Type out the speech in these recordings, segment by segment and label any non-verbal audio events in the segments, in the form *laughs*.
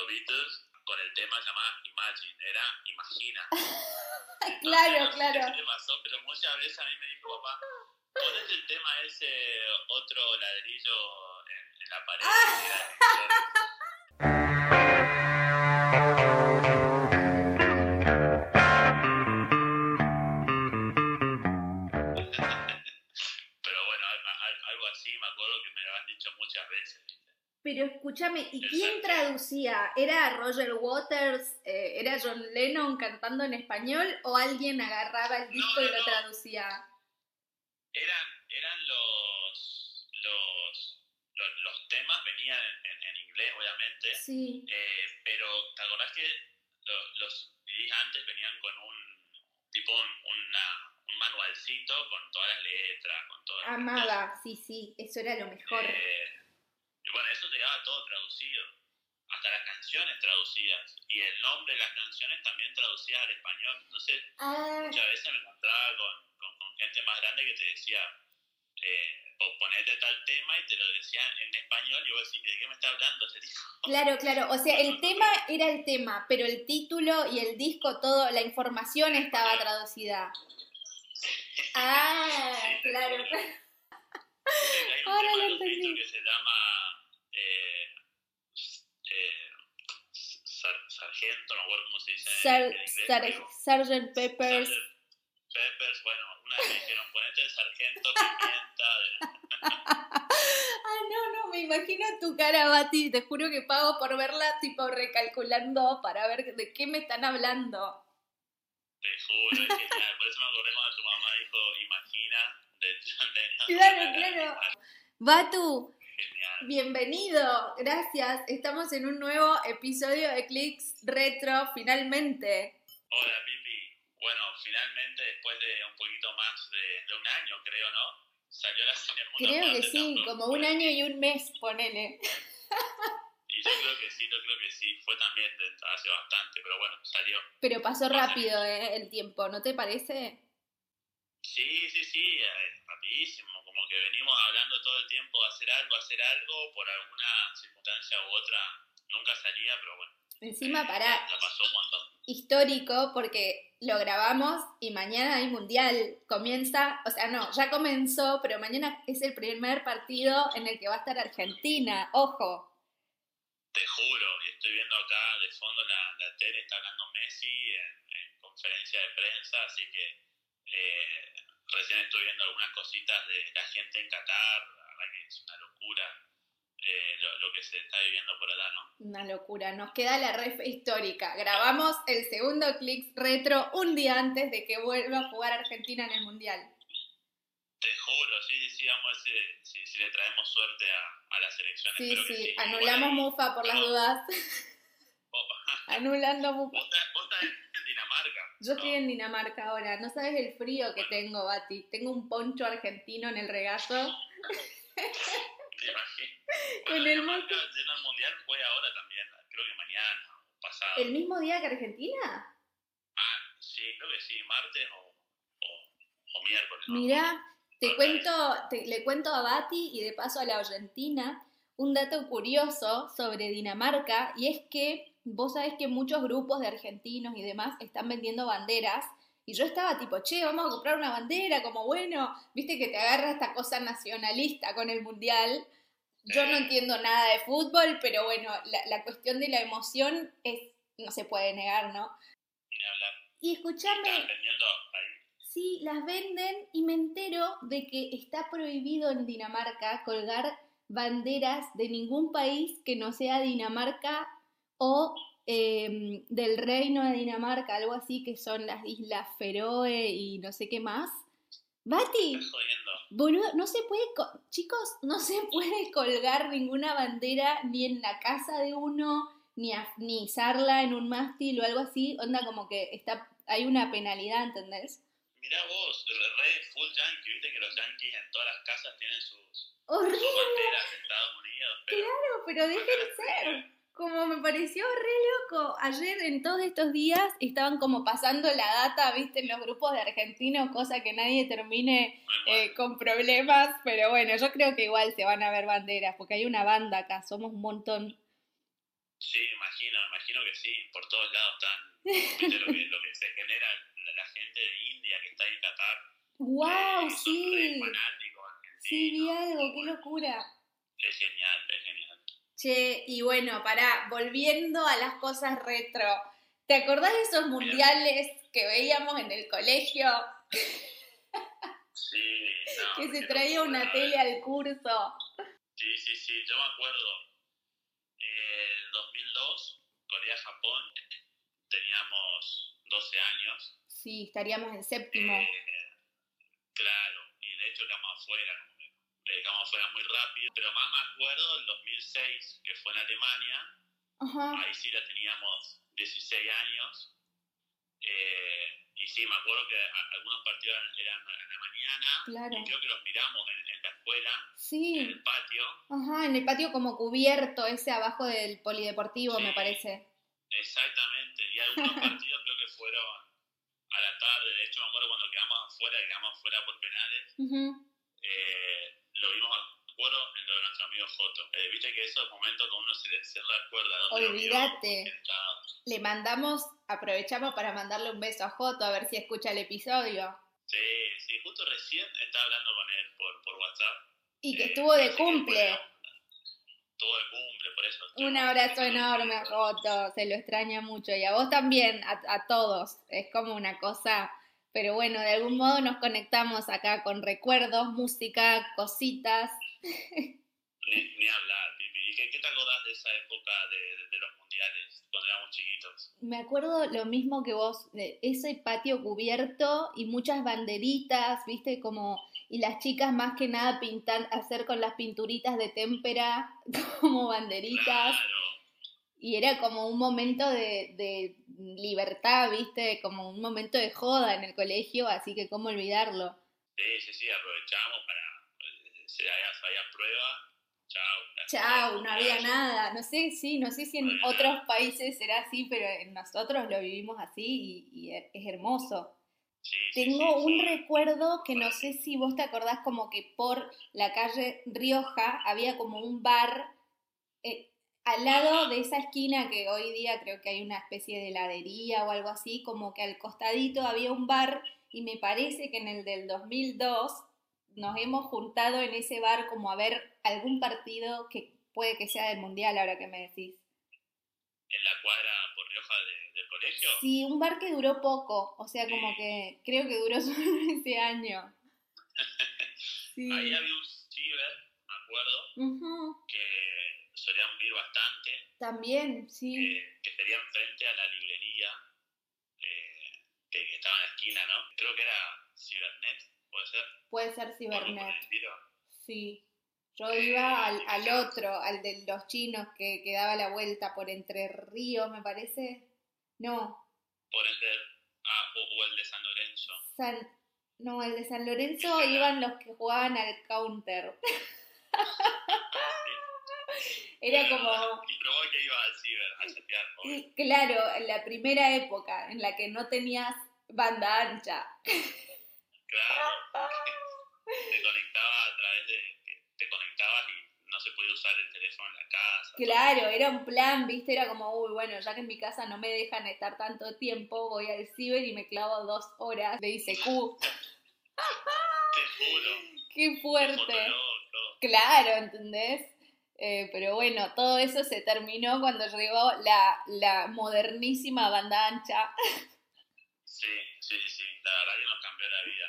los Beatles con el tema llamado Imagine, era Imagina. *laughs* claro, no sé claro. qué pasó, pero muchas veces a mí me dijo papá, ponete el tema ese otro ladrillo en, en la pared. *laughs* Era- Pero escúchame, ¿y quién traducía? ¿Era Roger Waters? eh, ¿Era John Lennon cantando en español? ¿O alguien agarraba el disco No, y lo traducía? Eran, eran los, los, los, los temas, venían en, en- en inglés obviamente, Sí. eh, pero ¿te acordás que lo- los CDs antes venían con un tipo un, una- un manualcito con todas las letras, con todas las Amaba, sí, sí, eso era lo mejor. Eh, y bueno, eso te daba todo traducido, hasta las canciones traducidas, y el nombre de las canciones también traducidas al español. Entonces, Ah, muchas veces me encontraba con, con- con gente más grande que te decía, eh, po- ponete tal tema y te lo decían en español, y vos decís, ¿de qué me está hablando este tipo? claro, claro. O sea, el tema era el tema, pero el título y el disco, todo, la información estaba traducida. *laughs* Ah, Sí, claro, claro. *laughs* Hay un Ahora tema lo que se llama eh, eh, sar- Sargento, no cómo se dice Sar- en inglés. Sar- pero- Sgt. Peppers. Sgt. Peppers, bueno, una vez me dijeron, ponete el sargento pimienta. de- *laughs* Ah, no, no, me imagino tu cara, Bati. Te juro que pago por verla, tipo recalculando para ver de qué me están hablando. Te juro, es genial. Por eso me acordé cuando tu mamá dijo, imagina, de *laughs* John Lennon. Claro, claro. Batu. Bienvenido. Gracias. Estamos en un nuevo episodio de Clicks Retro, finalmente. Hola, Pipi. Bueno, finalmente, después de un poquito más de, de un año, creo, ¿no? Salió la Creo que sí, como un año y un mes, ponele. Y yo creo que sí, yo creo que sí. Fue también de- hace bastante, pero bueno, salió. Pero pasó rápido eh, el tiempo, ¿no te parece? Sí, sí, sí, rapidísimo. Como que venimos hablando todo el tiempo de hacer algo, hacer algo, por alguna circunstancia u otra. Nunca salía, pero bueno. Encima, eh, pará, La pasó un montón. histórico porque lo grabamos y mañana hay mundial. Comienza, o sea, no, ya comenzó, pero mañana es el primer partido en el que va a estar Argentina. Ojo. Te juro, y estoy viendo acá de fondo la, la tele, está hablando Messi en, en conferencia de prensa, así que eh, recién estoy viendo algunas cositas de la gente en Qatar, la verdad que es una locura eh, lo, lo que se está viviendo por allá, ¿no? Una locura, nos queda la ref histórica. Grabamos el segundo Clicks Retro un día antes de que vuelva a jugar Argentina en el mundial. Te juro, sí, sí, vamos a ver si, le traemos suerte a, a las elecciones. Sí, espero que sí, anulamos Mufa por las dudas. *laughs* Anulando Mufa. vos vos Dinamarca. Yo ¿no? estoy en Dinamarca ahora, no sabes el frío que tengo, Bati. Tengo un poncho argentino en el regazo. *laughs* *laughs* Te imagino. Bueno, el Dinamarca lleno el mundial fue ahora también, creo que mañana o pasado. ¿El mismo día que Argentina? Ah, sí, creo que sí, martes o, o, o miércoles. ¿no? Mirá, te cuento, te- le cuento a Bati y de paso a la Argentina un dato curioso sobre Dinamarca y es que vos sabés que muchos grupos de argentinos y demás están vendiendo banderas y yo estaba tipo, che, vamos a comprar una bandera, como bueno, viste que te agarra esta cosa nacionalista con el mundial. Yo no entiendo nada de fútbol, pero bueno, la, la cuestión de la emoción es, no se puede negar, ¿no? Ni hablar. Y ahí. Sí, las venden y me entero de que está prohibido en Dinamarca colgar banderas de ningún país que no sea Dinamarca o em, del Reino de Dinamarca, algo así que son las Islas Feroe y no sé qué más. Bati, boludo, no se puede, co- chicos, no se *laughs* puede colgar ninguna bandera ni en la casa de uno, ni, a- ni izarla en un mástil o algo así, onda como que está, hay una penalidad, ¿entendés? Mirá vos, re, full yankee, viste que los yankees en todas las casas tienen sus, sus banderas de Estados Unidos, pero pero dejen ser. Como me pareció re loco. Ayer en todos estos días estaban como pasando la data, viste, en los grupos de argentinos, cosa que nadie termine eh, con problemas. Pero bueno, yo creo que igual se van a ver banderas, porque hay una banda acá, somos un montón. Sí, imagino. imagino, que sí, por todos lados están, viste lo que, lo que se genera la, la gente de India que está en Qatar. ¡Wow! eh, sí. fanáticos Sí, vi algo, qué locura. Es genial, es genial. Che, y bueno, pará, volviendo a las cosas retro. ¿Te acordás de esos mundiales que veíamos en el colegio? Sí, no, *laughs* Que se traía una eh. tele al curso. Sí, sí, sí, yo me acuerdo. eh, En 2002, Corea-Japón, teníamos 12 años. Sí, estaríamos en séptimo. Eh, claro, y de hecho quedamos afuera, quedamos afuera muy rápido. Pero más me acuerdo del 2006, que fue en Alemania. Ajá. Ahí sí ya teníamos 16 años. Eh, y sí, me acuerdo que a- algunos partidos eran en la mañana. Claro. Y creo que los miramos en, en la escuela, en Sí, el patio. ajá, en el patio como cubierto, ese abajo del polideportivo, me parece. Exactamente, y algunos *laughs* partidos creo que fueron a la tarde, de hecho me acuerdo cuando quedamos afuera, quedamos afuera por penales, Ujú. eh, lo vimos, acuerdo, en lo de nuestro amigo Joto. Eh, Viste que esos momentos que uno se, le- dónde lo vio, Olvídate. Le mandamos, aprovechamos para mandarle un beso a Joto a ver si escucha el episodio. Sí, sí, justo recién estaba hablando con él por, por WhatsApp. Y que eh, estuvo de cumple. bueno, Estuvo de cumple, por eso. Un abrazo enorme Joto, se lo extraña mucho. Y a vos también, a, a todos. Es como una cosa, pero bueno, de algún modo nos conectamos acá con recuerdos, música, cositas. Ni, ni hablar, Pipi. ¿Y qué, qué te acordás de esa época de, de- de los mundiales, cuando éramos chiquitos? Me acuerdo lo mismo que vos, de ese patio cubierto y muchas banderitas, viste, como, y las chicas más que nada pintar, hacer con las pinturitas de témpera *laughs* como banderitas. Claro. Y era como un momento de, de libertad, viste, como un momento de joda en el colegio, así que cómo olvidarlo. Sí, sí, sí, aprovechamos para. eh, Si había, prueba, chao. Chau, no había nada. No sé, sí, no sé si en No otros países será así, pero en nosotros lo vivimos así y, y es hermoso. Sí, Tengo sí, un recuerdo que no sé si vos te acordás como que por la calle Rioja había como un bar eh, al lado de esa esquina que hoy día creo que hay una especie de heladería o algo así, como que al costadito había un bar y me parece que en el del 2002 nos hemos juntado en ese bar como a ver algún partido que puede que sea del mundial ahora que me decís. En la cuadra por Rioja de- del colegio. Sí, un bar que duró poco, o sea, como Sí. que creo que duró *laughs* solo ese año. *laughs* Sí. Ahí había un ciber, me acuerdo, Ujú, que bastante, También, sí. que, que sería enfrente a la librería eh, que, que estaba en la esquina, ¿no? Creo que era Cibernet, puede ser. Puede ser Cibernet, el sí. Yo iba al, al otro, al de los chinos que, que daba la vuelta por Entre Ríos, me parece. No, Por el de. Ah, o, o el de San Lorenzo. San, no, al de San Lorenzo iban los que jugaban al counter. *laughs* *laughs* Era como, Y probó que iba al ciber a chatear. y claro, en la primera época en la que no tenías banda ancha. Claro. *laughs* te conectaba a través de. te conectabas y no se podía usar el teléfono en la casa. Claro, era un plan, viste, era como, uy, bueno, ya que en mi casa no me dejan estar tanto tiempo, voy al ciber y me clavo dos horas de ICQ. *laughs* Te juro. ¡Qué fuerte! Claro, ¿entendés? Eh, pero bueno, todo eso se terminó cuando llegó la, la modernísima banda ancha. Sí, sí, sí. La verdad que nos cambió la vida.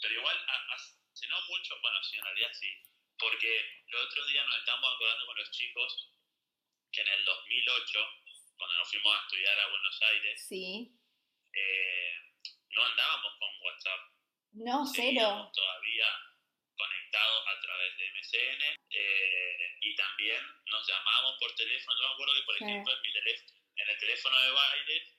Pero igual, hace no mucho, bueno, sí, en realidad sí. Porque los otros días nos estamos acordando con los chicos que en el 2008, cuando nos fuimos a estudiar a Buenos Aires, Sí. eh, no andábamos con WhatsApp. No, cero. Todavía conectados a través de MSN eh, y también nos llamábamos por teléfono. Yo me acuerdo que, por ejemplo, en, mi teléfono, en el teléfono de baile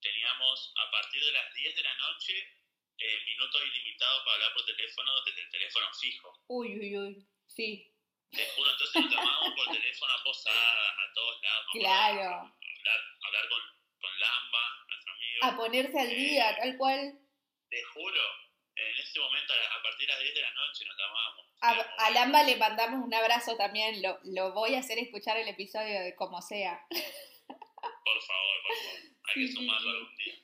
teníamos a partir de las 10 de la noche eh, minutos ilimitados para hablar por teléfono desde el teléfono fijo. Uy, uy, uy. Sí, Te juro, entonces nos llamábamos por teléfono a posadas, a todos lados. claro. Hablar, hablar con, con Lamba, nuestro amigo. A ponerse al día, tal cual. Te juro, en ese momento, a partir de las 10 de la noche nos llamábamos. A, a Lamba le mandamos un abrazo también. Lo, lo voy a hacer escuchar el episodio de como sea. Por favor, por favor. Hay que sí, sumarlo sí. algún día.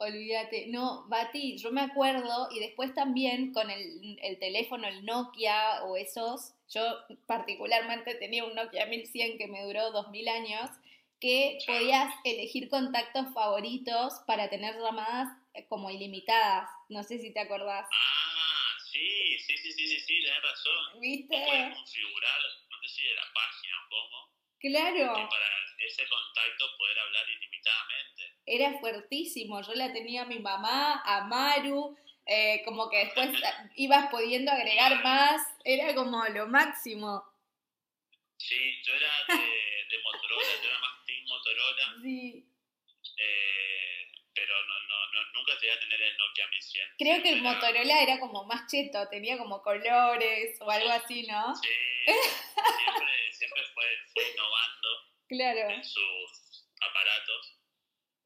Olvídate. No, Bati, yo me acuerdo y después también con el, el teléfono, el Nokia o esos, yo particularmente tenía un Nokia 1100 que me duró 2000 años, que podías elegir contactos favoritos para tener llamadas como ilimitadas. No sé si te acordás. Ah, sí, sí, sí, sí, sí, sí, tenés razón. ¿Viste? Podés configurar, no sé si de la página o cómo, que Claro, para ese contacto poder hablar ilimitadamente. era fuertísimo. Yo la tenía a mi mamá, a Maru, eh, como que después *laughs* ibas pudiendo agregar más. Era como lo máximo. Sí, yo era de, de Motorola, yo era más Team Motorola, Sí. eh, pero no, no, no, nunca llegué a tener el Nokia 1100. Creo que el era- Motorola era como más cheto, tenía como colores o algo así, ¿no? Sí, siempre, siempre fue, fue innovando Claro. en sus aparatos,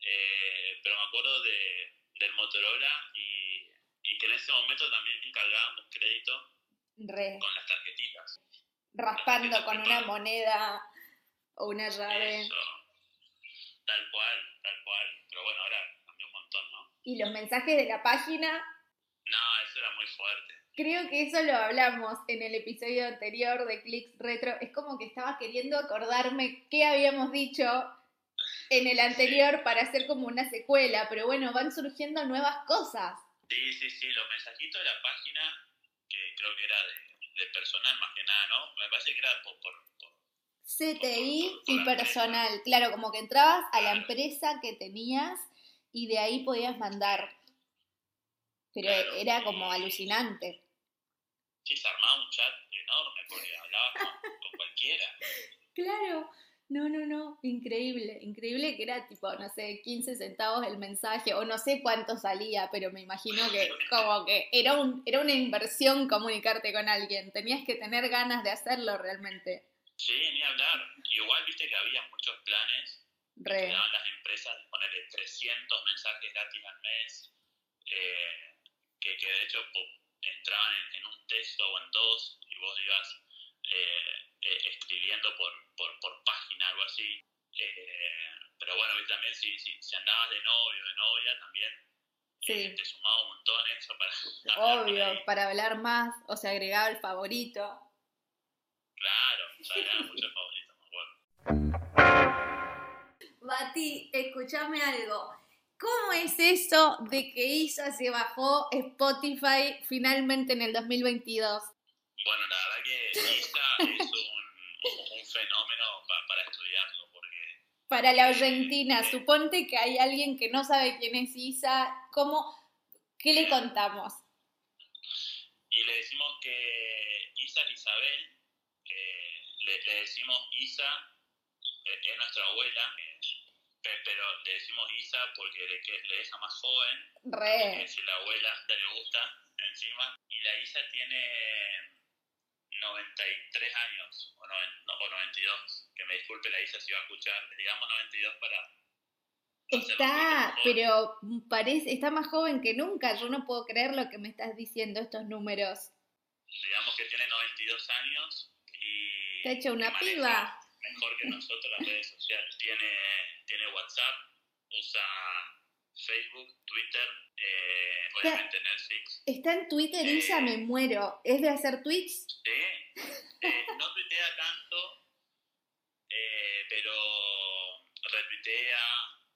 eh, pero me acuerdo de, del Motorola y, y que en ese momento también cargábamos crédito Re. con las tarjetitas. Raspando con una moneda o una llave. Eso, tal cual, tal cual. Pero bueno, ahora montón, ¿no? Y los mensajes de la página, No, eso era muy fuerte. creo que eso lo hablamos en el episodio anterior de Clicks Retro. Es como que estaba queriendo acordarme qué habíamos dicho en el anterior para hacer como una secuela, pero bueno, van surgiendo nuevas cosas. Sí, sí, sí, los mensajitos de la página, que creo que era de, de personal más que nada, ¿no? Me parece que era por, por, por- CTI y personal. Claro, como que entrabas a la empresa que tenías y de ahí podías mandar. Pero Claro. era como alucinante. Sí, se armaba un chat enorme porque hablabas con, con cualquiera. Claro. No, no, no. Increíble. Increíble que era tipo, no sé, 15 centavos el mensaje o no sé cuánto salía, pero me imagino que *laughs* como que era, un, era una inversión comunicarte con alguien. Tenías que tener ganas de hacerlo realmente. Sí, ni hablar. Igual viste que había muchos planes que Re. daban las empresas de ponerle 300 mensajes gratis al mes, eh, que, que de hecho entraban en, en un texto o en dos y vos ibas eh, eh, escribiendo por, por, por página, algo así. Eh, pero bueno, y también si, si, si andabas de novio o de novia, también eh, Sí. te sumaba un montón eso para... *laughs* Obvio, para hablar más, o se agregaba el favorito. Claro, o sea, eran muchos favoritos, me acuerdo. Bati, escúchame algo. ¿Cómo es eso de que Isa se bajó Spotify finalmente en el 2022? Bueno, la verdad que ISA es un, un fenómeno pa- para estudiarlo, porque Para la Argentina, suponte que hay alguien que no sabe quién es Isa, ¿cómo, ¿qué le contamos? y le decimos que Isa es Isabel, eh, le, le decimos Isa, es nuestra abuela, pe- pero le decimos Isa porque le, le deja más joven, es Re, decir, la abuela ya le gusta encima, y la Isa tiene 93 años, o, noven- no, o 92, que me disculpe la Isa si va a escuchar, digamos 92 para... está, pero parece, está más joven que nunca. Yo no puedo creer lo que me estás diciendo, estos números. digamos que tiene 92 años y Está hecha una y maneja piba. Mejor que nosotros las redes sociales. Tiene, tiene WhatsApp, usa Facebook, Twitter, eh, obviamente Netflix. Está en Twitter, Isa, me muero. ¿Es de hacer tweets? Sí, eh, no tuitea tanto, eh, pero retuitea,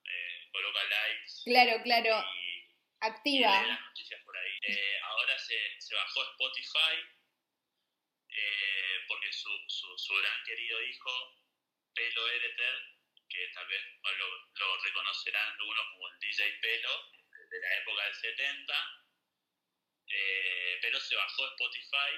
eh, coloca likes Claro, claro, y, y activa. las noticias por ahí. Eh, ahora se, se bajó Spotify eh, porque su, su, su gran querido hijo, Pelo Ereter, que tal vez lo, lo reconocerán algunos como el DJ Pelo, de la época del 70, eh, pero se bajó Spotify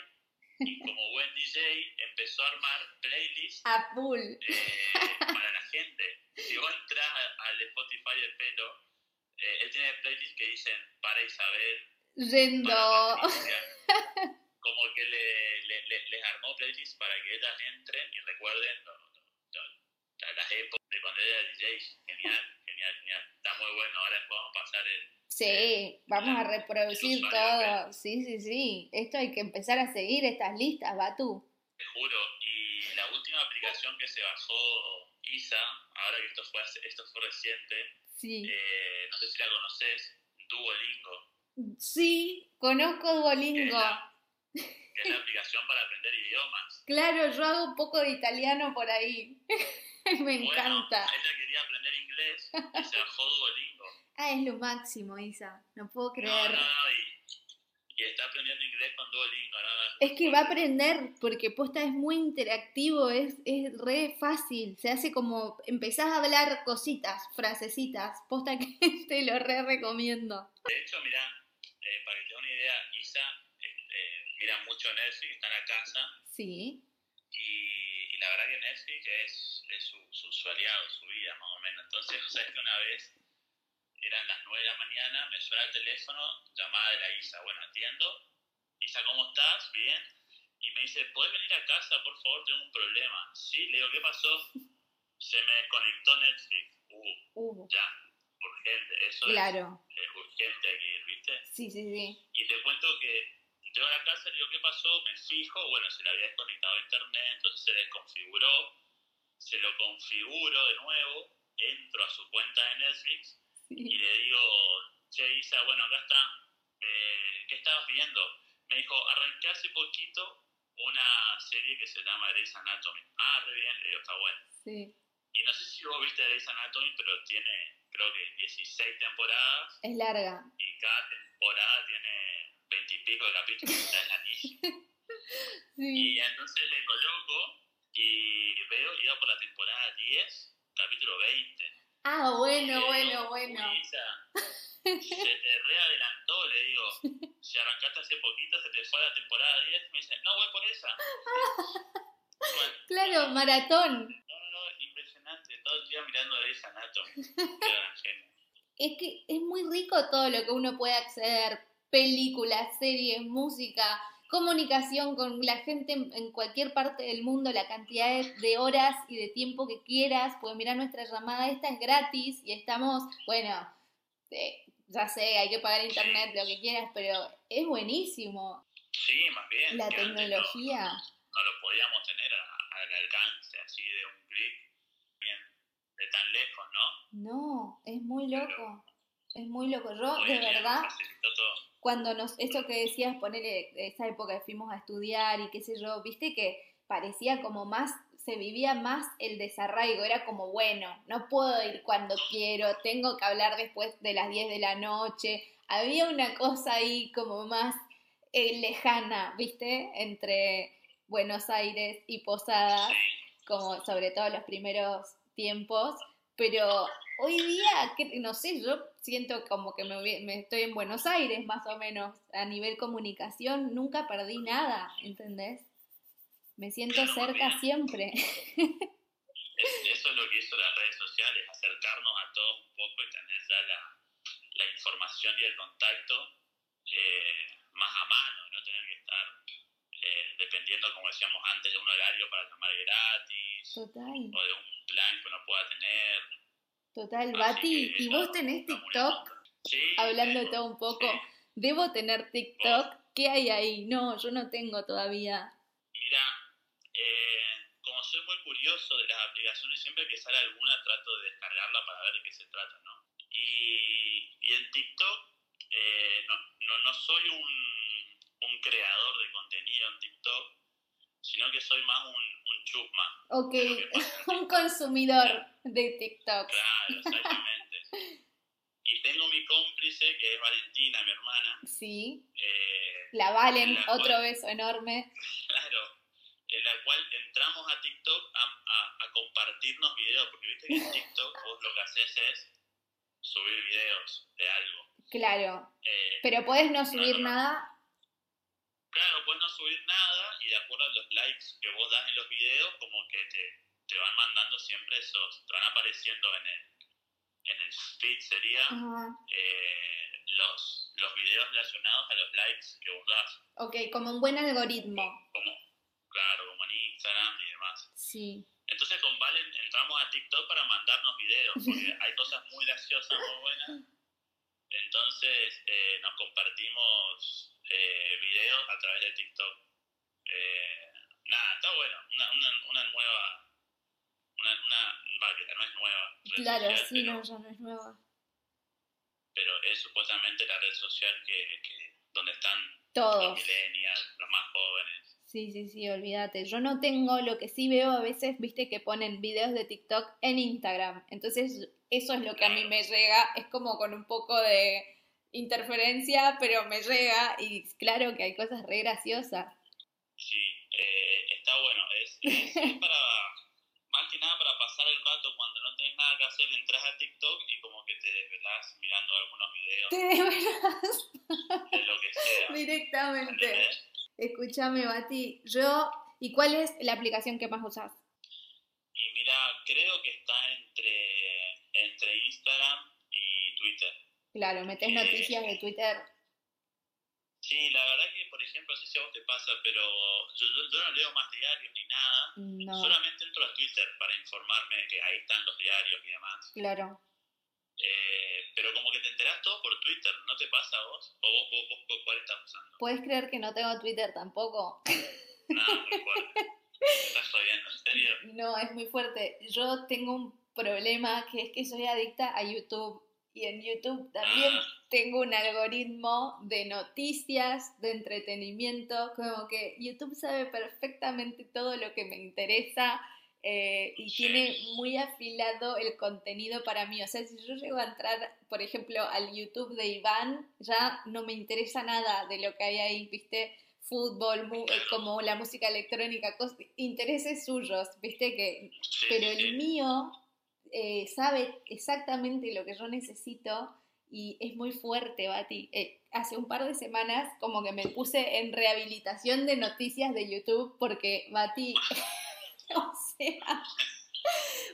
y como buen DJ empezó a armar playlists A full. eh, para la gente. Si vos entras al Spotify de Pelo, eh, él tiene playlists que dicen para Isabel, Yendo. Como que le, le- le- les armó playlists para que ellas entren y recuerden lo- las épocas de cuando era DJ. Genial, genial, genial. Está muy bueno. Ahora vamos a pasar el. Sí, vamos a reproducir todo. Sí, sí, sí. Esto hay que empezar a seguir estas listas, Batu. Te juro. Y la última aplicación que se bajó Isa, ahora que esto fue, esto fue reciente, Sí. eh, no sé si la conoces, Duolingo, Sí, conozco que es, Duolingo. la, que es la aplicación para aprender idiomas. Claro, yo hago un poco de italiano por ahí. *laughs* *laughs* Me Bueno, encanta. ella quería aprender inglés y se bajó Duolingo. *laughs* Ah, es lo máximo, Isa. No puedo creer. no, no, y, y está aprendiendo inglés con Duolingo, ¿no? no, Es que va a aprender porque posta es muy interactivo, es, es re fácil. Se hace como empezás a hablar cositas, frasecitas. Posta que *laughs* te lo re recomiendo. De hecho, mira, eh, para que te dé una idea, Isa eh, mira mucho Netflix, está en la casa Sí. y, y la verdad que Netflix es, es su, su, su aliado, su vida más o menos. Entonces, sabes que una vez eran las 9 de la mañana, me suena el teléfono, llamada de la Isa. Bueno, atiendo. Isa, ¿cómo estás? Bien. Y me dice, ¿puedes venir a casa, por favor? Tengo un problema. Sí, le digo, ¿qué pasó? Se me desconectó Netflix. Uh, Uh, ya, urgente. Eso es- claro. es, urgente hay que ir, ¿viste? Sí, sí, sí. Y te cuento que llego a la casa, le digo, ¿qué pasó? Me fijo, bueno, se le había desconectado a internet, entonces se desconfiguró, se lo configuro de nuevo, entro a su cuenta de Netflix y le digo, che, Isa, bueno, acá está, eh, ¿qué estabas viendo? Me dijo, arranqué hace poquito una serie que se llama Grey's Anatomy. Ah, re bien, le digo, está bueno. Sí. Y no sé si vos viste Grey's Anatomy, pero tiene, creo que 16 temporadas Es larga. y cada temporada tiene veintipico de capítulos, o sea, es larguísimo. *laughs* Sí. Y entonces le coloco y veo, iba por la temporada 10, capítulo 20. Ah, bueno, bueno, bueno. "Uy, Isa, se te readelantó, le digo. Si arrancaste hace poquito, se te fue a la temporada 10. Me dice, no, voy por esa. *laughs* Bueno, Claro, maratón. no, no, no, impresionante. Todo el día mirando Anatomy. Era una genia. Es que es muy rico todo lo que uno puede acceder. Películas, series, música, comunicación con la gente en, cualquier parte del mundo, la cantidad de, horas y de tiempo que quieras. Pues mira, nuestra llamada esta es gratis y estamos, bueno, eh, ya sé, hay que pagar internet, lo que quieras, pero es buenísimo. Sí, más bien. La no- tecnología. no lo podíamos tener al alcance así de un clic, bien, de tan lejos, ¿no? No, es muy loco. Es muy loco. Yo, de verdad, cuando nos, eso que decías, ponerle esa época que fuimos a estudiar y qué sé yo, viste que parecía como más, se vivía más el desarraigo, era como, bueno, no puedo ir cuando quiero, tengo que hablar después de las 10 de la noche, había una cosa ahí como más eh, lejana, viste, entre Buenos Aires y Posadas, como sobre todo los primeros tiempos, pero hoy día, que, no sé, yo siento como que me, me estoy en Buenos Aires más o menos, a nivel comunicación, nunca perdí nada, ¿entendés? Me siento cerca siempre. es- *laughs* eso es lo que hizo las redes sociales, acercarnos a todos un poco y tener ya la, la información y el contacto eh, más a mano, no tener que estar eh, dependiendo, como decíamos antes, de un horario para tomar gratis Total, o de un plan que uno pueda tener. total, Así Bati, ¿y vos tenés TikTok? Sí, Hablando de todo un poco, sí. debo tener TikTok, ¿qué hay ahí? No, yo no tengo todavía. Mira, eh, como soy muy curioso de las aplicaciones, siempre que sale alguna trato de descargarla para ver de qué se trata, ¿no? Y, y en TikTok eh, no, no, no soy un, un creador de contenido en TikTok, sino que soy más un, un chusma. Ok, *laughs* un consumidor de TikTok. Claro, exactamente. *laughs* y tengo mi cómplice, que es Valentina, mi hermana. Sí, eh, la Valen, La otro cual- beso enorme. Claro, en la cual entramos a TikTok a, a- a compartirnos videos, porque viste que en *laughs* TikTok vos lo que haces es subir videos de algo. Claro, Eh, pero podés no subir no, no. nada. Claro, puedes no subir nada y de acuerdo a los likes que vos das en los videos, como que te, te van mandando siempre esos, te van apareciendo en el, en el feed, sería eh, los, los videos relacionados a los likes que vos das, Ok, como un buen algoritmo. como, claro, como en Instagram y demás. Sí. Entonces con Valen entramos a TikTok para mandarnos videos, *laughs* porque hay cosas muy graciosas, muy buenas. Entonces eh, nos compartimos eh, videos a través de TikTok. Eh, nada, está bueno. Una, una, una nueva. Una, una. Va, que no es nueva. Claro, social, sí, pero, no, ya no es nueva. pero es supuestamente la red social que, que donde están los millennials, los más jóvenes. Sí, sí, sí, olvídate. Yo no tengo, lo que sí veo a veces, viste que ponen videos de TikTok en Instagram. Entonces, eso es lo que a mí me llega. Es como con un poco de interferencia, pero me llega. Y claro que hay cosas re graciosas. Sí, eh, está bueno. Es, es, es para. *laughs* Más que nada para pasar el rato cuando no tenés nada que hacer, entras a TikTok y como que te desvelás mirando algunos videos Te desvelas *laughs* de lo que sea. directamente. ¿entendés? Escúchame, Bati. Yo, ¿y cuál es la aplicación que más usas? Y mira, creo que está entre, entre Instagram y Twitter. Claro, metes Eh, noticias de Twitter. Sí, la verdad que, por ejemplo, no sé si a vos te pasa, pero yo, yo, yo no leo más diarios ni nada. No, Solamente entro a Twitter para informarme que ahí están los diarios y demás. claro. Eh, pero como que te enterás todo por Twitter, ¿no te pasa a vos? ¿O vos, vos, vos, vos cuál estás usando? ¿Puedes creer que no tengo Twitter tampoco? Nada, muy fuerte. ¿Estás jodiendo? ¿En serio? No, es muy fuerte. Yo tengo un problema que es que soy adicta a YouTube y en YouTube también tengo un algoritmo de noticias, de entretenimiento, como que YouTube sabe perfectamente todo lo que me interesa eh, y tiene muy afilado el contenido para mí. O sea, si yo llego a entrar, por ejemplo, al YouTube de Iván, ya no me interesa nada de lo que hay ahí, ¿viste? Fútbol, eh, como la música electrónica, intereses suyos, ¿viste? Que pero el mío eh, sabe exactamente lo que yo necesito y es muy fuerte, Bati. Eh, hace un par de semanas como que me puse en rehabilitación de noticias de YouTube porque, Bati, *laughs* o sea,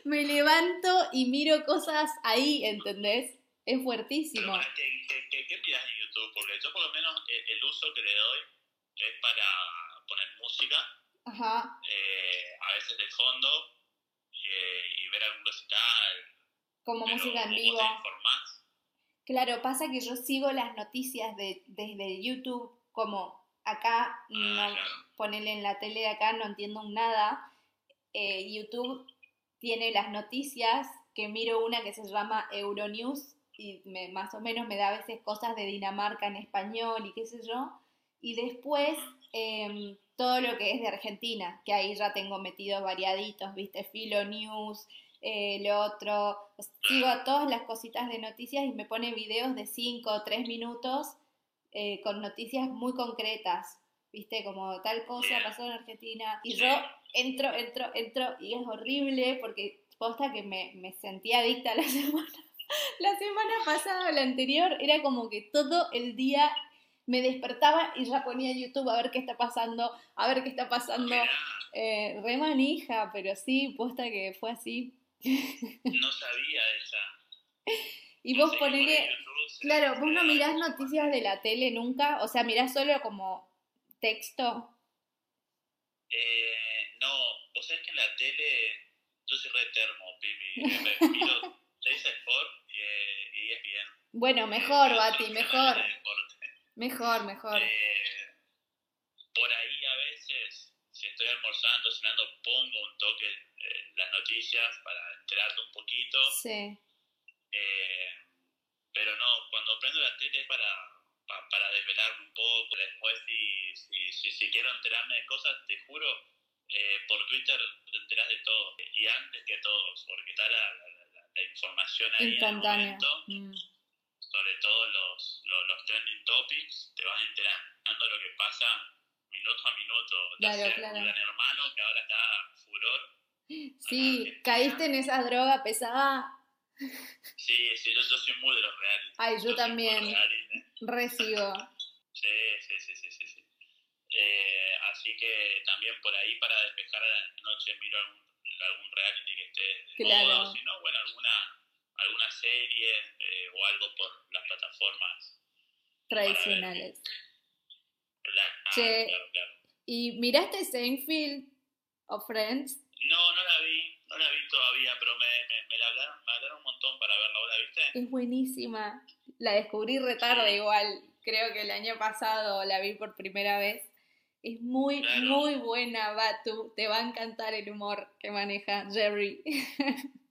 me levanto y miro cosas ahí, ¿entendés? Es fuertísimo. ¿qué, qué, en YouTube? Porque yo por lo menos eh, el uso que le doy es para poner música, Ajá, eh, a veces de fondo, eh, y ver algún recital. como música en vivo. Claro, pasa que yo sigo las noticias de, desde YouTube, como acá, no, Ah, claro. ponele en la tele de acá, no entiendo nada. Eh, YouTube tiene las noticias, que miro una que se llama Euronews, y me, más o menos me da a veces cosas de Dinamarca en español y qué sé yo. Y después em, todo lo que es de Argentina, que ahí ya tengo metidos variaditos, viste, Filo News, eh, lo otro, sigo a todas las cositas de noticias y me pone videos de 5 o 3 minutos eh, con noticias muy concretas, viste, como tal cosa pasó en Argentina. Y yo entro, entro, entro y es horrible porque posta que me, me sentí adicta *laughs* la semana. La semana pasada, la anterior, era como que todo el día me despertaba y ya ponía YouTube a ver qué está pasando, a ver qué está pasando. Eh, re manija, pero sí, posta que fue así. *laughs* no sabía esa. Y No vos ponele, YouTube claro, vos no mirás noticias de la tele nunca, o sea, mirás solo como texto. Eh, no, vos sabés que en la tele yo soy re termo, Pipi. Me miro *laughs* Teis Sport eh, y es bien. Bueno, mejor, Bati, mejor. Mejor, mejor. Eh, por ahí a veces, si estoy almorzando, cenando, pongo un toque eh, las noticias para enterarte un poquito. Sí, eh, pero no, cuando prendo la tele es para, pa- para desvelarme un poco. Después, si, si, si, si quiero enterarme de cosas, te juro, eh, por Twitter te enterás de todo. Y antes que todos, porque está la, la, la- la información ahí en el momento Mm. Sobre todo los, los, los trending topics, te vas enterando lo que pasa minuto a minuto. Ya Claro, sea claro. Gran Hermano, que ahora está furor. Sí, caíste en esa droga pesada. Sí, sí, yo, yo soy muy de los reality. Ay, yo también. Recibo. Sí, sí, sí, sí, sí. sí. Eh, así que también por ahí para despejar a la noche miro algún, algún reality que esté de Claro. moda, o si no, bueno, alguna, alguna serie eh, o algo por las plataformas. Tradicionales. Claro, Che. claro, claro. ¿Y miraste Seinfeld o Friends? No, no la vi, no la vi todavía, pero me, me, me la hablaron, me hablaron un montón para verla, ¿vos la viste? Es buenísima. La descubrí retarde igual. Creo que el año pasado la vi por primera vez. Es muy, muy buena, Batu. Te va a encantar el humor que maneja Jerry. *laughs*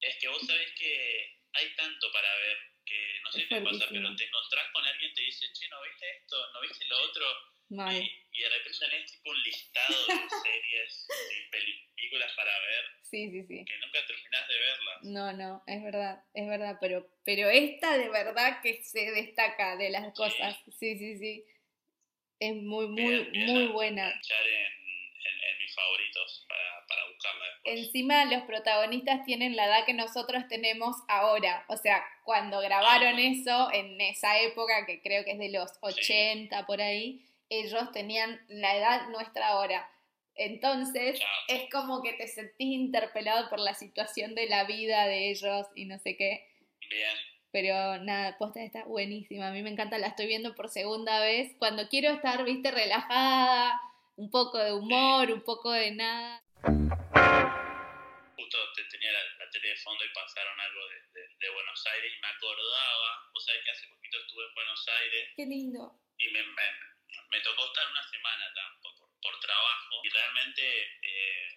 Es que vos sabés que hay tanto para ver que no sé qué pasa, pero te encontrás con alguien te dice, che, ¿no viste esto? ¿No viste lo otro? Y, y, de repente tenés tipo un listado de *laughs* series y películas para ver. Sí, sí, sí. Que nunca terminás de verlas. No, no, es verdad, es verdad, pero, pero esta de verdad que se destaca de las cosas. Sí, sí, sí. Es muy, muy, muy buena. En, mis favoritos para, para buscarla después. Encima los protagonistas tienen la edad que nosotros tenemos ahora. O sea, cuando grabaron ah. eso en esa época, que creo que es de los 80 por ahí, ellos tenían la edad nuestra ahora. Entonces es como que te sentís interpelado por la situación de la vida de ellos y no sé qué. Bien. Pero nada, posta está buenísima. A mí me encanta, la estoy viendo por segunda vez. Cuando quiero estar, viste, relajada, un poco de humor, un poco de nada. Justo te tenía la, tele de fondo y pasaron algo de, Buenos Aires y me acordaba, vos sabés que hace poquito estuve en Buenos Aires. Qué lindo. Y me, me, tocó estar una semana por, por, trabajo y realmente eh,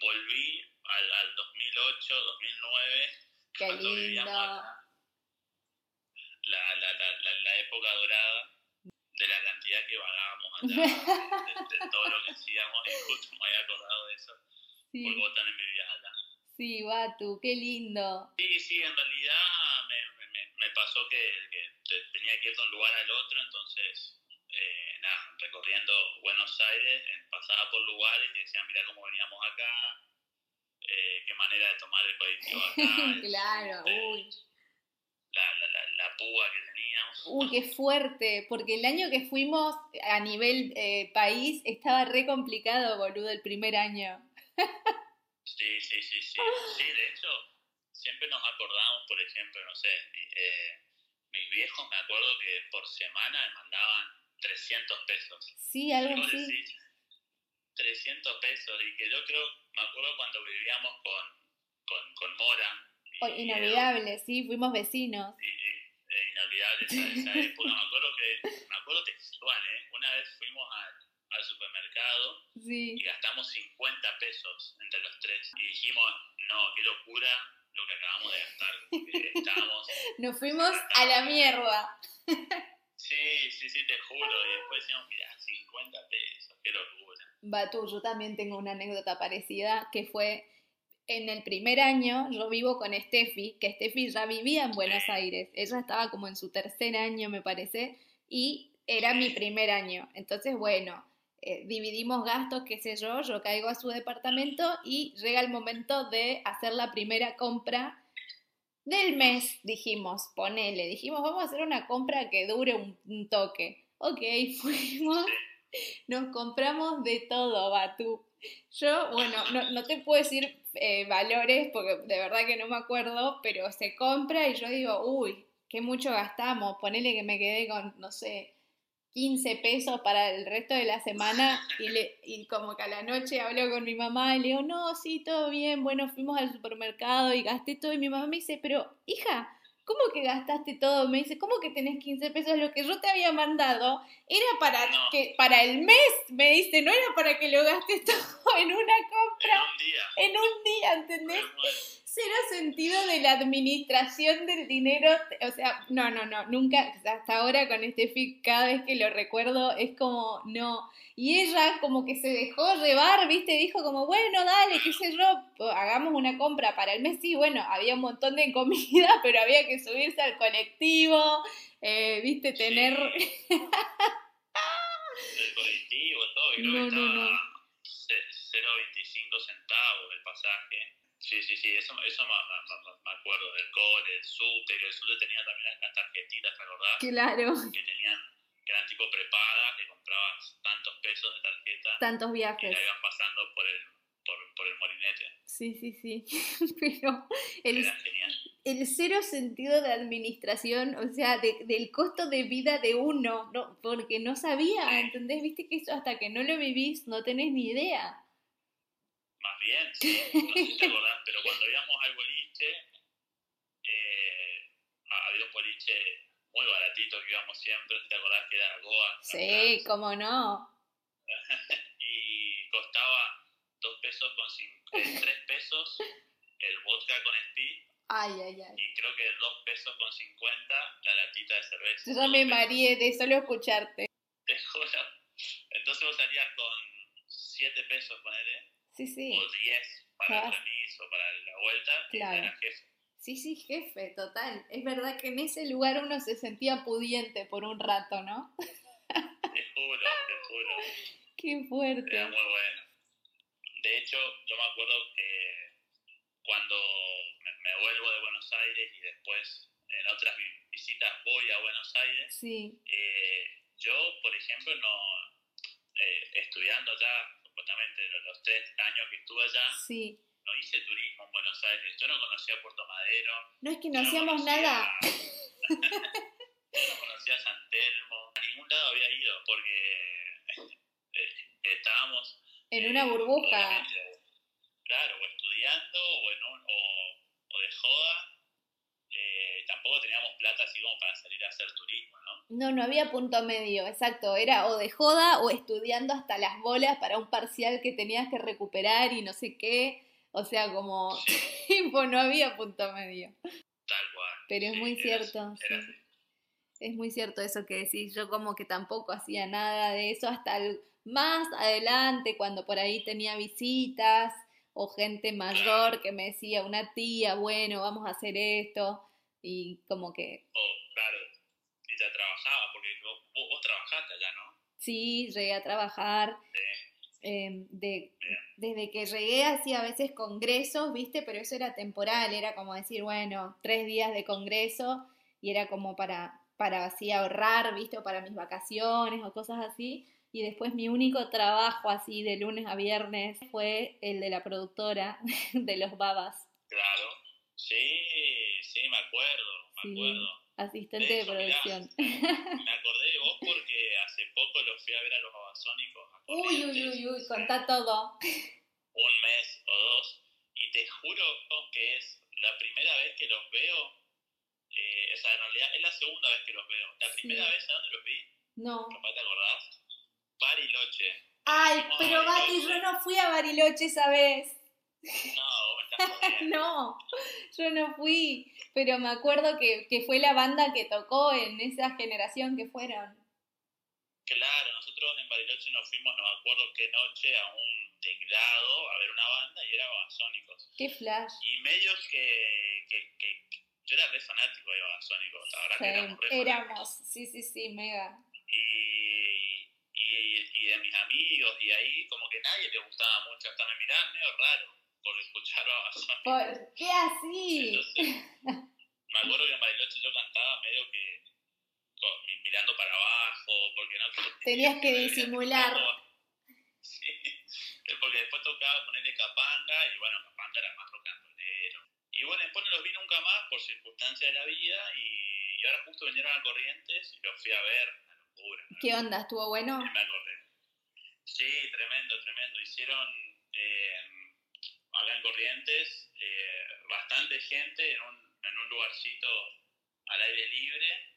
volví al, al 2008, 2009. Qué lindo la, la, la, la, época dorada de la cantidad que vagábamos allá, de, todo lo que hacíamos, y justo me había acordado de eso, sí. porque vos también vivías allá. Sí, Batu, qué lindo. Sí, sí, en realidad me, me, me pasó que, que, tenía que ir de un lugar al otro, entonces, eh, nada, recorriendo Buenos Aires, pasaba por lugares y decían, mira cómo veníamos acá, eh, qué manera de tomar el *laughs* colectivo acá. claro, uy la, la, púa que teníamos. Uy, qué fuerte, porque el año que fuimos a nivel eh, país estaba re complicado, boludo, el primer año. sí, sí, sí, sí. Sí, de hecho, siempre nos acordamos, por ejemplo, no sé, eh, mis viejos me acuerdo que por semana me mandaban 300 pesos. Sí, algo así. 300 pesos, y que yo creo, me acuerdo cuando vivíamos con, con, con Mora, inolvidable, sí, fuimos vecinos. inolvidable esa, esa época. me acuerdo que, me acuerdo textual, ¿eh? Una vez fuimos al, al supermercado y gastamos 50 pesos entre los tres. Y dijimos, no, qué locura lo que acabamos de gastar. *laughs* Estábamos, Nos fuimos a la mierda. Sí, sí, sí, te juro. Y después decíamos, mira, 50 pesos, qué locura. Batú, yo también tengo una anécdota parecida que fue en el primer año yo vivo con Steffi, que Steffi ya vivía en Buenos Aires. Ella estaba como en su tercer año, me parece, y era mi primer año. Entonces, bueno, eh, dividimos gastos, qué sé yo, yo caigo a su departamento y llega el momento de hacer la primera compra del mes, dijimos, ponele, dijimos, vamos a hacer una compra que dure un, toque. Ok, *laughs* fuimos, nos compramos de todo, Batú. Yo, bueno, no, no te puedo decir eh, valores, porque de verdad que no me acuerdo, pero se compra y yo digo, uy, qué mucho gastamos, ponele que me quedé con, no sé, 15 pesos para el resto de la semana y, le, y como que a la noche hablo con mi mamá y le digo, no, sí, todo bien, bueno, fuimos al supermercado y gasté todo y mi mamá me dice, pero hija, ¿cómo que gastaste todo? Me dice, ¿cómo que tenés 15 pesos? Lo que yo te había mandado era para, que, para el mes, me dice, no era para que lo gastes *laughs* todo en una compra. En un día. En un día, ¿entendés? Cero sentido de la administración del dinero, o sea, no, no, no, nunca, hasta ahora con este FIC, cada vez que lo recuerdo es como, no, y ella como que se dejó llevar, ¿viste? Dijo como, bueno, dale, qué sé yo, hagamos una compra para el mes. Sí, bueno, había un montón de *laughs* comida, pero había que subirse al colectivo, eh, ¿viste? Tener... *laughs* *laughs* el colectivo, todo, y no, no, no. 0,25 centavos el pasaje. Sí, sí, sí, eso, eso me, me, acuerdo del cole, del subte, que el subte tenía también las tarjetitas, ¿te acordás? Claro. Que tenían que eran tipo prepaga, que comprabas tantos pesos de tarjeta. Tantos viajes. Que iban pasando por el, por, por el molinete. Sí, sí, sí. *laughs* Pero el, el, cero sentido de administración, o sea, de, del costo de vida de uno, no, porque no sabía, ¿entendés? Viste que eso hasta que no lo vivís no tenés ni idea. Más bien, sí, no sé si te acordás, pero cuando íbamos al boliche, eh, había un boliche muy baratito que íbamos siempre, ¿te acordás que era Goa? Sí, cómo no. *laughs* y costaba 2 pesos con cin- eh, *laughs* 3 pesos el vodka con speed Ay, ay, ay. y creo que 2 pesos con 50 la latita de cerveza. Yo me mareé de solo escucharte. Te juro. Entonces vos salías con 7 pesos, ponele, Sí, sí. o 10 para el remis o para la vuelta, Claro. y era jefe. Sí, sí, jefe, total. Es verdad que en ese lugar uno se sentía pudiente por un rato, ¿no? Te juro, te juro. *laughs* Qué Era fuerte. muy bueno. De hecho, yo me acuerdo que cuando me, me vuelvo de Buenos Aires y después en otras vi- visitas voy a Buenos Aires, Sí, eh, yo, por ejemplo, no eh, estudiando allá, supuestamente los, tres años que estuve allá, sí. no hice turismo en Buenos Aires. Yo no conocía Puerto Madero. No es que no hacíamos nada. *laughs* yo no conocía San Telmo. A ningún lado había ido porque eh, estábamos En una eh, burbuja. Claro, o estudiando o, en un- o, o de joda. Eh, tampoco teníamos plata así como para salir a hacer turismo, ¿no? No, no había punto medio, exacto. Era o de joda o estudiando hasta las bolas para un parcial que tenías que recuperar y no sé qué. O sea, como *laughs* tipo, no había punto medio. Tal cual. Pero es Sí, muy cierto, era sí. Es muy cierto eso que decís. Yo como que tampoco hacía nada de eso hasta el- más adelante, cuando por ahí tenía visitas o gente mayor que me decía, una tía, bueno, vamos a hacer esto. Y como que O, claro, ya trabajaba, porque vos, vos- trabajaste allá, ¿no? Sí, llegué a trabajar. eh, de, desde que llegué hacía a veces congresos, ¿viste? Pero eso era temporal, era como decir, bueno, tres días de congreso y era como para, para así ahorrar, ¿viste? O para mis vacaciones o cosas así. Y después mi único trabajo así de lunes a viernes fue el de la productora *laughs* de los babas, Claro. Sí, sí, me acuerdo, me Sí. acuerdo. asistente De de eso, mirá. producción. *laughs* Me *laughs* acordé de vos porque hace poco los fui a ver a los babasónicos. Uy, uy, uy, uy, contá todo. Un mes o dos. Y te juro que es la primera vez que los veo. Eh, o sea, en realidad es la segunda vez que los veo. La Sí. primera vez, ¿a dónde los vi? No. Capaz te acordás. Bariloche. Ay, pero Bati, yo no fui a Bariloche esa vez. No. *laughs* No, yo no fui, pero me acuerdo que, que fue la banda que tocó en esa generación que fueron. Claro, nosotros en Bariloche nos fuimos, no me acuerdo qué noche, a un tinglado a ver una banda y era Babasónicos. Qué flash. Y medios que, que, que- yo era re fanático de Babasónicos, la verdad que Sí, éramos re fanáticos. éramos, sí, sí, sí, mega. Y, y, y de mis amigos, y ahí como que nadie le gustaba mucho, hasta me miraban medio raro por escuchar Babasónicos. ¿Por qué así? Entonces, *laughs* me acuerdo que en Bariloche yo cantaba medio que con- mirando para abajo, porque no Tenías que disimular. Sí, porque después tocaba ponerle capanga y bueno, capanga era más rock. Y bueno, después no los vi nunca más por circunstancias de la vida y, y ahora justo vinieron a Corrientes y los fui a ver, locura. ¿Qué onda? ¿Estuvo bueno? y me acordé. Sí, tremendo, tremendo. Hicieron eh, acá en Corrientes eh, bastante gente en un, en un lugarcito al aire libre.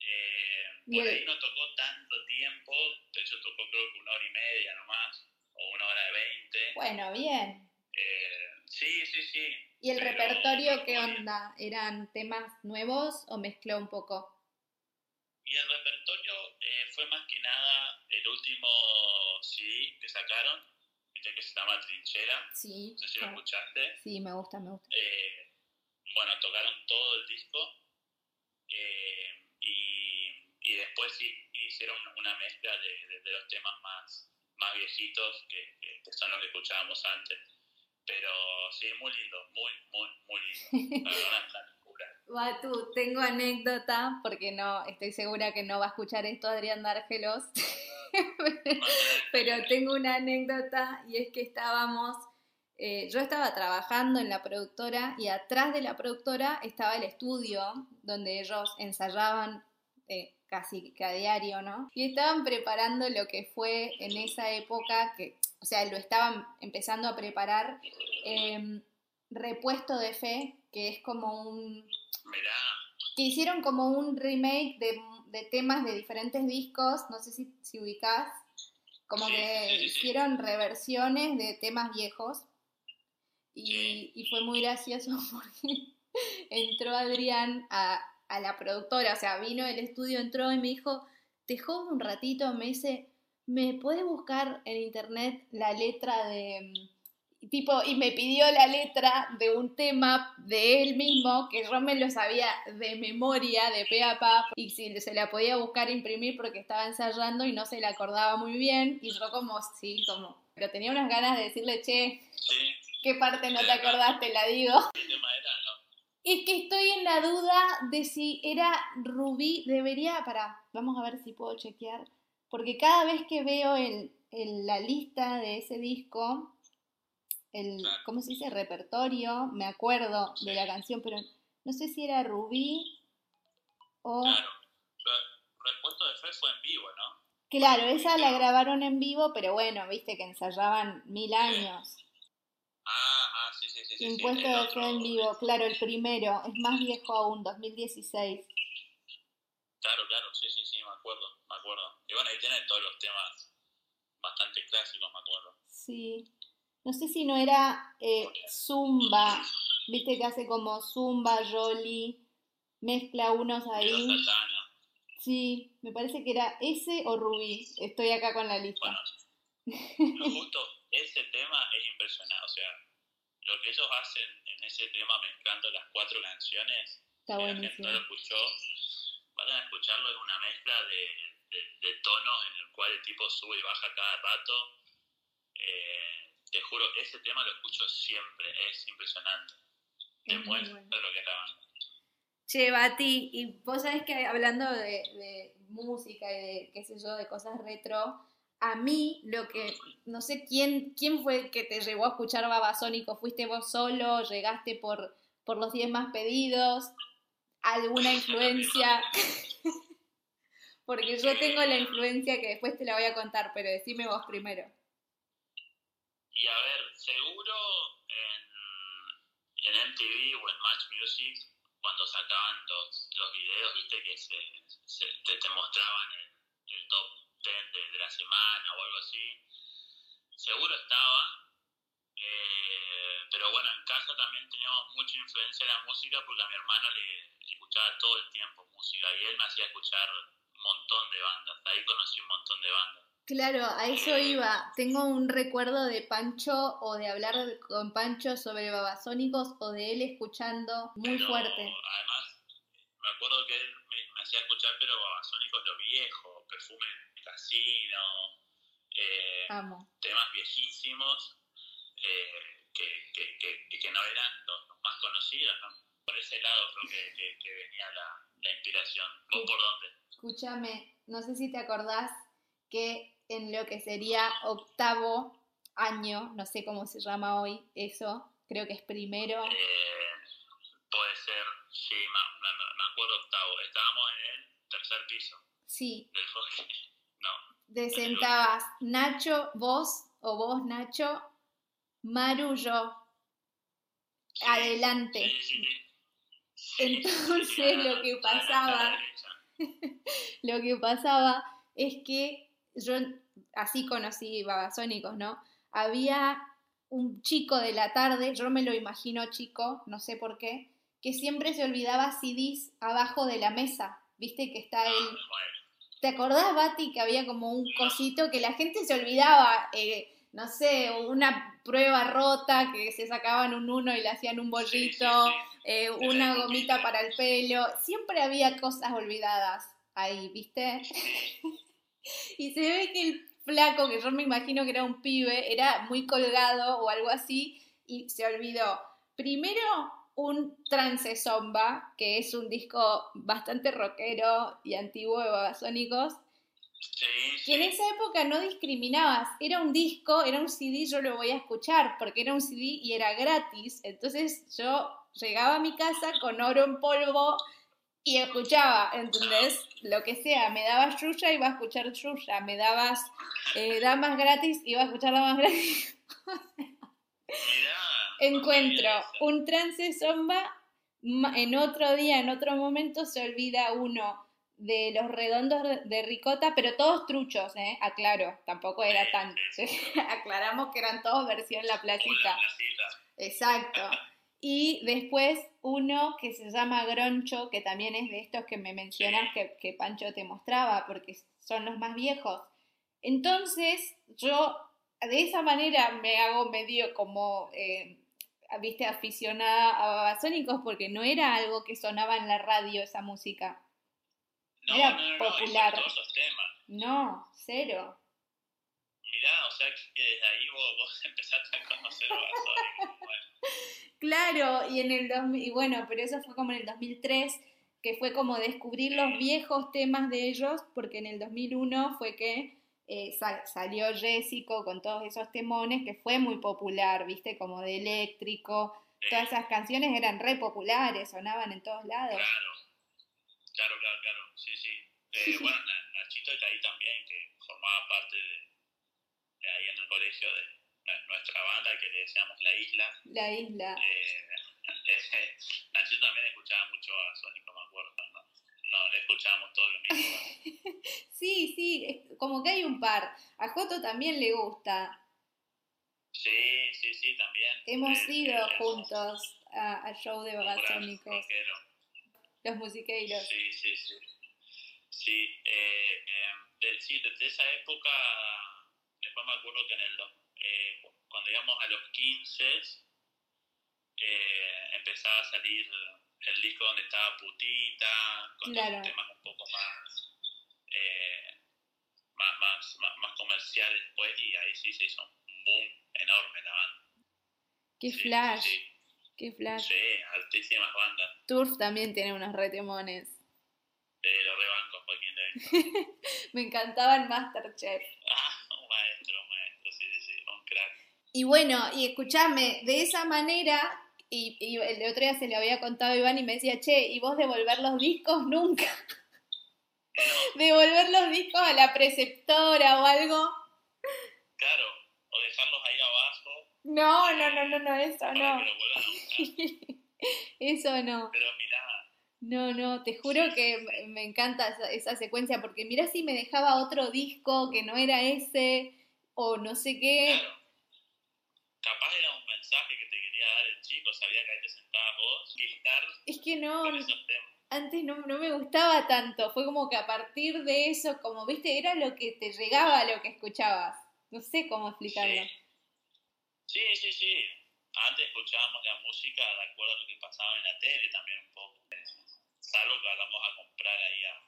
Eh, por ahí no tocó tanto tiempo, de hecho tocó creo que una hora y media nomás, o una hora de veinte. Bueno, bien. Eh, sí, sí, sí. ¿Y el Pero- repertorio qué onda? ¿Eran temas nuevos o mezcló un poco? Y el repertorio eh, fue más que nada el último CD que sacaron, que se llama Trinchera. Sí. No sé si lo escuchaste. Sí, me gusta, me gusta. Eh, bueno, tocaron todo el disco eh, y, y después sí hicieron una mezcla de, de- de los temas más, más viejitos que, que- que son los que escuchábamos antes. Pero sí, muy lindo, muy, muy, muy lindo. La verdad. *laughs* Batu, tengo anécdota, porque no, estoy segura que no va a escuchar esto Adrián Dárgelos, *laughs* pero tengo una anécdota y es que estábamos, eh, yo estaba trabajando en la productora y atrás de la productora estaba el estudio donde ellos ensayaban eh, casi que a diario, ¿no? Y estaban preparando lo que fue en esa época, que, o sea, lo estaban empezando a preparar, em, Repuesto de Fe, que es como un Mirá, que hicieron como un remake de, de temas de diferentes discos, no sé si, si ubicás, Como Sí, que sí, hicieron reversiones de temas viejos. Y, y fue muy gracioso *laughs* porque entró Adrián a, a la productora, o sea, vino del estudio, entró y me dijo, te jodo un ratito, me dice, ¿me puedes buscar en internet la letra de... Tipo, y me pidió la letra de un tema de él mismo que yo me lo sabía de memoria, de pe a pa, y si se la podía buscar e imprimir porque estaba ensayando y no se la acordaba muy bien, y yo como, sí, como, pero tenía unas ganas de decirle, che, Sí, ¿qué parte no te acordaste? La digo. ¿qué tema era? No. Es que estoy en la duda de si era Rubí, debería, para, vamos a ver si puedo chequear, porque cada vez que veo el, el- la lista de ese disco, el, Claro. ¿cómo se dice? Repertorio, me acuerdo de la canción, pero no sé si era Rubí o... Claro. Re- Repuesto de Fe fue en vivo, ¿no? Claro, esa la grabaron en vivo, pero bueno, viste que ensayaban mil años. Ah, ah, sí, sí, sí. Impuesto sí, de fe en vivo, claro, el primero, es más viejo aún, 2016. Claro, claro, sí, sí, sí, me acuerdo, me acuerdo. Y bueno, ahí tiene todos los temas bastante clásicos, me acuerdo. Sí. No sé si no era eh, Zumba, viste que hace como Zumba, Jolly, mezcla unos ahí. Sí, me parece que era ese o Rubí. Estoy acá con la lista. Bueno, *laughs* justo ese tema es impresionante. O sea, lo que ellos hacen en ese tema mezclando las cuatro canciones, Está la gente no lo escuchó, vayan a escucharlo, es una mezcla de, de- de tonos en el cual el tipo sube y baja cada rato. Eh, te juro, ese tema lo escucho siempre, es impresionante. Demuestra bueno. lo que es la banda. Che, Bati, y vos sabés que hablando de, de música y de, qué sé yo, de cosas retro, a mí lo que, no sé quién, quién fue el que te llevó a escuchar Babasónico, ¿fuiste vos solo? ¿Llegaste por, por los 10 más pedidos? ¿Alguna *laughs* influencia? *laughs* Porque yo tengo la influencia que después te la voy a contar, pero decime vos primero. Y a ver, seguro en, en MTV o en Match Music, cuando sacaban los, los videos, viste que se, se- te, mostraban el, el top 10 de, de la semana o algo así, seguro estaba. eh, pero bueno, en casa también teníamos mucha influencia de la música porque a mi hermano le escuchaba todo el tiempo música y él me hacía escuchar un montón de bandas. Ahí conocí un montón de bandas. Claro, a eso iba. Tengo un recuerdo de Pancho o de hablar con Pancho sobre babasónicos o de él escuchando muy Pero, fuerte. Además, me acuerdo que él me, me hacía escuchar, pero babasónicos lo viejo, perfume casino, eh, temas viejísimos eh, que, que, que, que no eran los, los más conocidos, ¿no? Por ese lado creo que, que, que venía la, la inspiración. ¿Vos por dónde? Escúchame, no sé si te acordás que en lo que sería octavo año, no sé cómo se llama hoy eso, creo que es primero. Eh, puede ser, sí, me, me- me acuerdo octavo. Estábamos en el tercer piso Sí, del foque. *laughs* No, te sentabas Nacho, vos o vos Nacho, Maru, yo, Sí, adelante. Sí, sí, Entonces, lo que pasaba-. *laughs* Lo que pasaba es que yo así conocí Babasónicos, ¿no? Había un chico de la tarde, yo me lo imagino chico, no sé por qué, que siempre se olvidaba CDs abajo de la mesa, viste que está Ah, el... ¿Te acordás, Bati, que había como un cosito que la gente se olvidaba, eh, no sé, una prueba rota, que se sacaban un uno y le hacían un bollito, eh, una gomita para el pelo, siempre había cosas olvidadas ahí, ¿viste? *laughs* *laughs* y se ve que el flaco, que yo me imagino que era un pibe, era muy colgado o algo así, y se olvidó. Primero, un Trance Zomba, que es un disco bastante rockero y antiguo de Babasónicos, Sí, que en sí. esa época no discriminabas, era un disco, era un CD, yo lo voy a escuchar, porque era un CD y era gratis, entonces yo llegaba a mi casa con oro en polvo y escuchaba, ¿entendés? Lo que sea, me dabas Yuya, iba a escuchar Yuya, me dabas eh, damas gratis, iba a escuchar damas gratis. *laughs* Encuentro un trance zomba, en otro día, en otro momento se olvida uno de los redondos de ricota, pero todos truchos, ¿eh? Aclaro, tampoco era tan... *laughs* Aclaramos que eran todos versión La Placita. Exacto. Y después uno que se llama Groncho, que también es de estos que me mencionas que, que Pancho te mostraba, porque son los más viejos. Entonces, yo de esa manera me hago medio como, eh, viste, aficionada a Babasónicos, porque no era algo que sonaba en la radio esa música. No, era no, popular. No, cero. Mirá, o sea que desde ahí vos, *laughs* empezaste a conocer Babasónicos. Claro, y en el 2000, y bueno, pero eso fue como en el 2003, que fue como descubrir los viejos temas de ellos, porque en el 2001 fue que eh, salió Jessico con todos esos temones, que fue muy popular, viste, como de eléctrico, todas esas canciones eran re populares, sonaban en todos lados. Claro, claro, claro, claro, sí, sí. Eh, *laughs* bueno, Nachito está ahí también, que formaba parte de ahí en el colegio de nuestra banda que le decíamos La Isla. La Isla. *laughs* Eh, Nachito también escuchaba mucho a Sónico, me acuerdo. No, no escuchábamos todo lo mismo. *laughs* sí, sí, como que hay un par. A Joto también le gusta. Sí, sí, sí, también. Hemos ido juntos al show de Babasónicos. Los musiqueiros. Sí, sí, sí. Sí, eh, eh, de, sí, desde esa época, después me acuerdo que en el eh, cuando íbamos a los 15, eh, empezaba a salir el disco donde estaba Putita, con temas un poco eh, más, más, más, comerciales después, y ahí sí se hizo un boom enorme la banda. Qué flash. Qué flash. Sí, altísimas bandas. Turf también tiene unos retemones. Sí, los rebancos, Joaquín Me encantaba el Masterchef. Ah, un maestro, un maestro, sí, sí, sí, un crack. Y bueno, y escuchame, de esa manera y, el otro día se lo había contado a Iván y me decía, che, ¿y vos devolver los discos? *laughs* Nunca. devolver los discos a la preceptora o algo. Claro, o dejarlos ahí abajo. No, no, no, no, no, eso no. *laughs* eso no. Pero mirá. No, no, te juro que me encanta esa, secuencia porque mirá si me dejaba otro disco que no era ese o no sé qué. Claro. Capaz era un mensaje que te quería dar el chico, sabía que ahí te sentabas vos y estar Es que no, antes no, no, me gustaba tanto, fue como que a partir de eso, como viste, era lo que te llegaba a lo que escuchabas. No sé cómo explicarlo. Sí, sí, sí. Antes escuchábamos la música de acuerdo a lo que pasaba en la tele también un poco. Salvo que vamos a comprar ahí a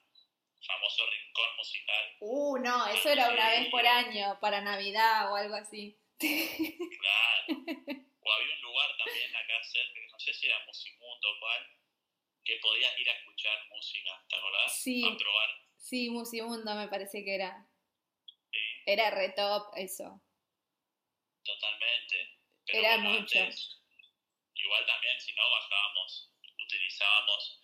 famoso rincón musical. Uh, no, eso era una vez por año, para Navidad o algo así. *laughs* Claro. O había un lugar también acá cerca, que no sé si era Musimundo o cuál, que podías ir a escuchar música, ¿te acordás? Sí. A probar. Sí, Musimundo me parece que era. Sí. Era re top eso. Totalmente. era mucho. igual también, si no, bajábamos, utilizábamos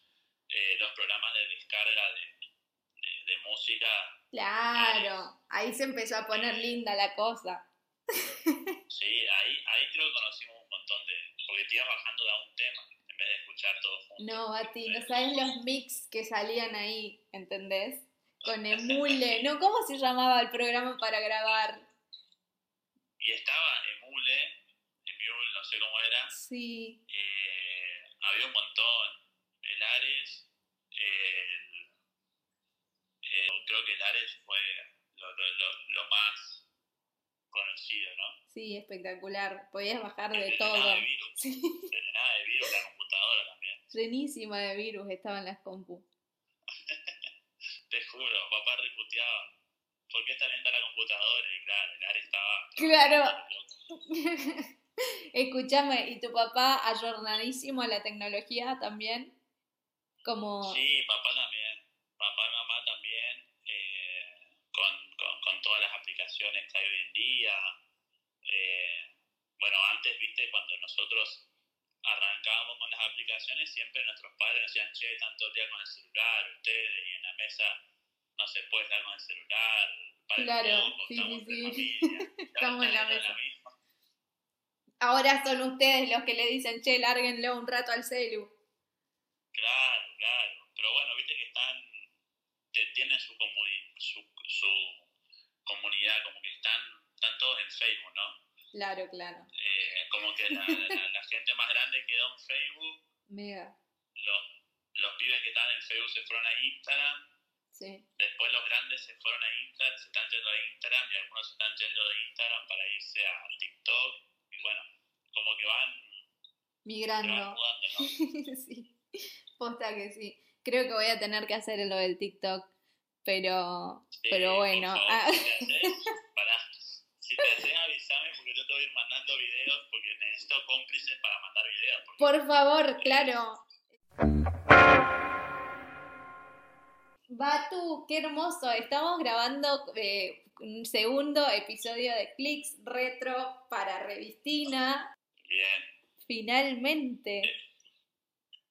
eh, los programas de descarga de, de, música. Claro, ahí se empezó a poner linda la cosa. *laughs* Sí, ahí, ahí creo que conocimos montón de... Porque te ibas bajando de a un tema en vez de escuchar todo junto. No, Bati, no sabes los mix que salían ahí, ¿entendés? Con *laughs* Emule. no, ¿cómo se llamaba el programa para grabar? Y estaba Emule, Emule, no sé cómo era. Sí. Eh, había un montón. El Ares, el, creo que el Ares fue lo, lo, lo más conocido, ¿no? Sí, espectacular. Podías bajar de todo. De virus. *laughs* Sí. Nada de virus la computadora también. Llenísima de virus estaban las compu. *laughs* Te juro, papá reputeaba. ¿Por qué está lenta la computadora? Y claro, el área estaba. Claro. *laughs* Escúchame, ¿y tu papá ayornadísimo a la tecnología también? Como... Sí, papá también. Papá y mamá también. Eh, con con, todas las aplicaciones que hay hoy en día. Eh, bueno, antes, viste, cuando nosotros arrancábamos con las aplicaciones, siempre nuestros padres nos decían, che, están todo el día con el celular, ustedes, y en la mesa no se puede estar con el celular. claro, sí, sí, sí. estamos *laughs* en la mesa. Ahora son ustedes los que le dicen, che, lárguenlo un rato al celu. Claro, claro. Pero bueno, viste que están tienen su, su, su, comunidad, como que están, están todos en Facebook, ¿no? Claro, claro. Eh, como que la, la, gente más grande quedó en Facebook. Mega. Los, los pibes que están en Facebook se fueron a Instagram. Sí. Después los grandes se fueron a Instagram, se están yendo a Instagram y algunos se están yendo de Instagram para irse a TikTok. Y bueno, como que van migrando. *laughs* sí, posta que sí. Creo que voy a tener que hacer lo del TikTok, pero, pero bueno. Ah. Si te haces, avísame porque yo te voy a ir mandando videos porque necesito cómplices para mandar videos. Por favor, claro. Batu, qué hermoso. Estamos grabando eh, un segundo episodio de Clicks Retro para Revistina. Bien. Finalmente.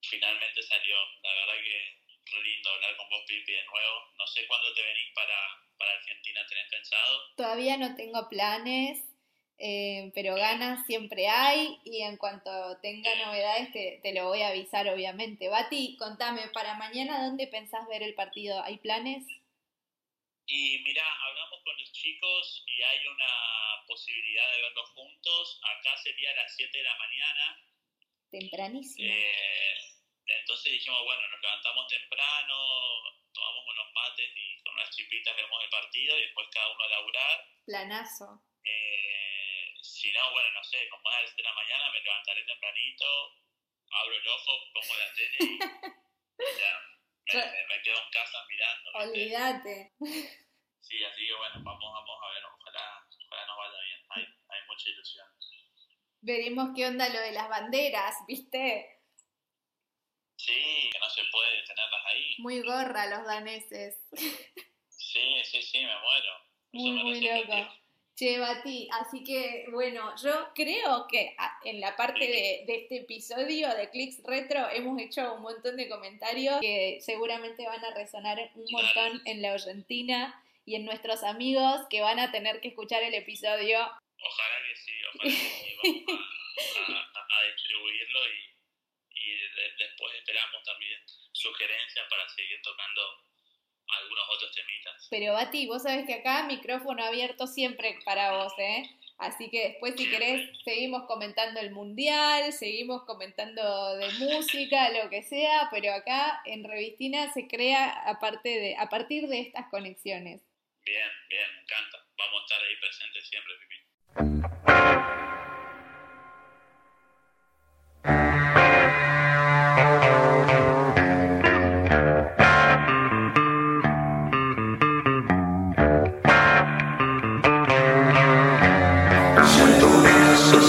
finalmente salió. La verdad que re lindo hablar con vos, Pipi, de nuevo. No sé cuándo te venís para, para Argentina, ¿tenés pensado? Todavía no tengo planes, eh, pero ganas siempre hay y en cuanto tenga novedades te, te, lo voy a avisar, obviamente. Bati, contame, para mañana, ¿dónde pensás ver el partido? ¿Hay planes? Y mira, hablamos con los chicos y hay una posibilidad de verlos juntos. Acá sería a las 7 de la mañana. Tempranísimo. Eh, entonces dijimos, bueno, nos levantamos temprano, tomamos unos mates y con unas chipitas vemos el partido y después cada uno a laburar. Planazo. Eh, si no, bueno, no sé, como a las 7 de la mañana me levantaré tempranito, abro el ojo, pongo la tele y *laughs* ya me, quedo en casa mirando. Olvídate. Sí, así que bueno, vamos, vamos a ver, ojalá, ojalá nos vaya bien, hay, hay mucha ilusión. Veremos qué onda lo de las banderas, ¿viste? Sí, que no se puede tenerlas ahí. Muy gorra los daneses. Sí, sí, sí, me muero. Muy, muy loco. Che, Bati, así que bueno, yo creo que ah, en la parte de, este episodio de Clicks Retro hemos hecho un montón de comentarios que seguramente van a resonar un montón en la Argentina y en nuestros amigos que van a tener que escuchar el episodio. Ojalá que sí, ojalá que sí, vamos a, distribuirlo y, y después esperamos también sugerencias para seguir tocando algunos otros temitas. Pero Bati, vos sabés que acá micrófono abierto siempre para vos, ¿eh? Así que después si querés seguimos comentando el mundial, seguimos comentando de música, lo que sea, pero acá en Revistina se crea aparte de, a partir de estas conexiones. Bien, bien, me encanta. Vamos a estar ahí presentes siempre,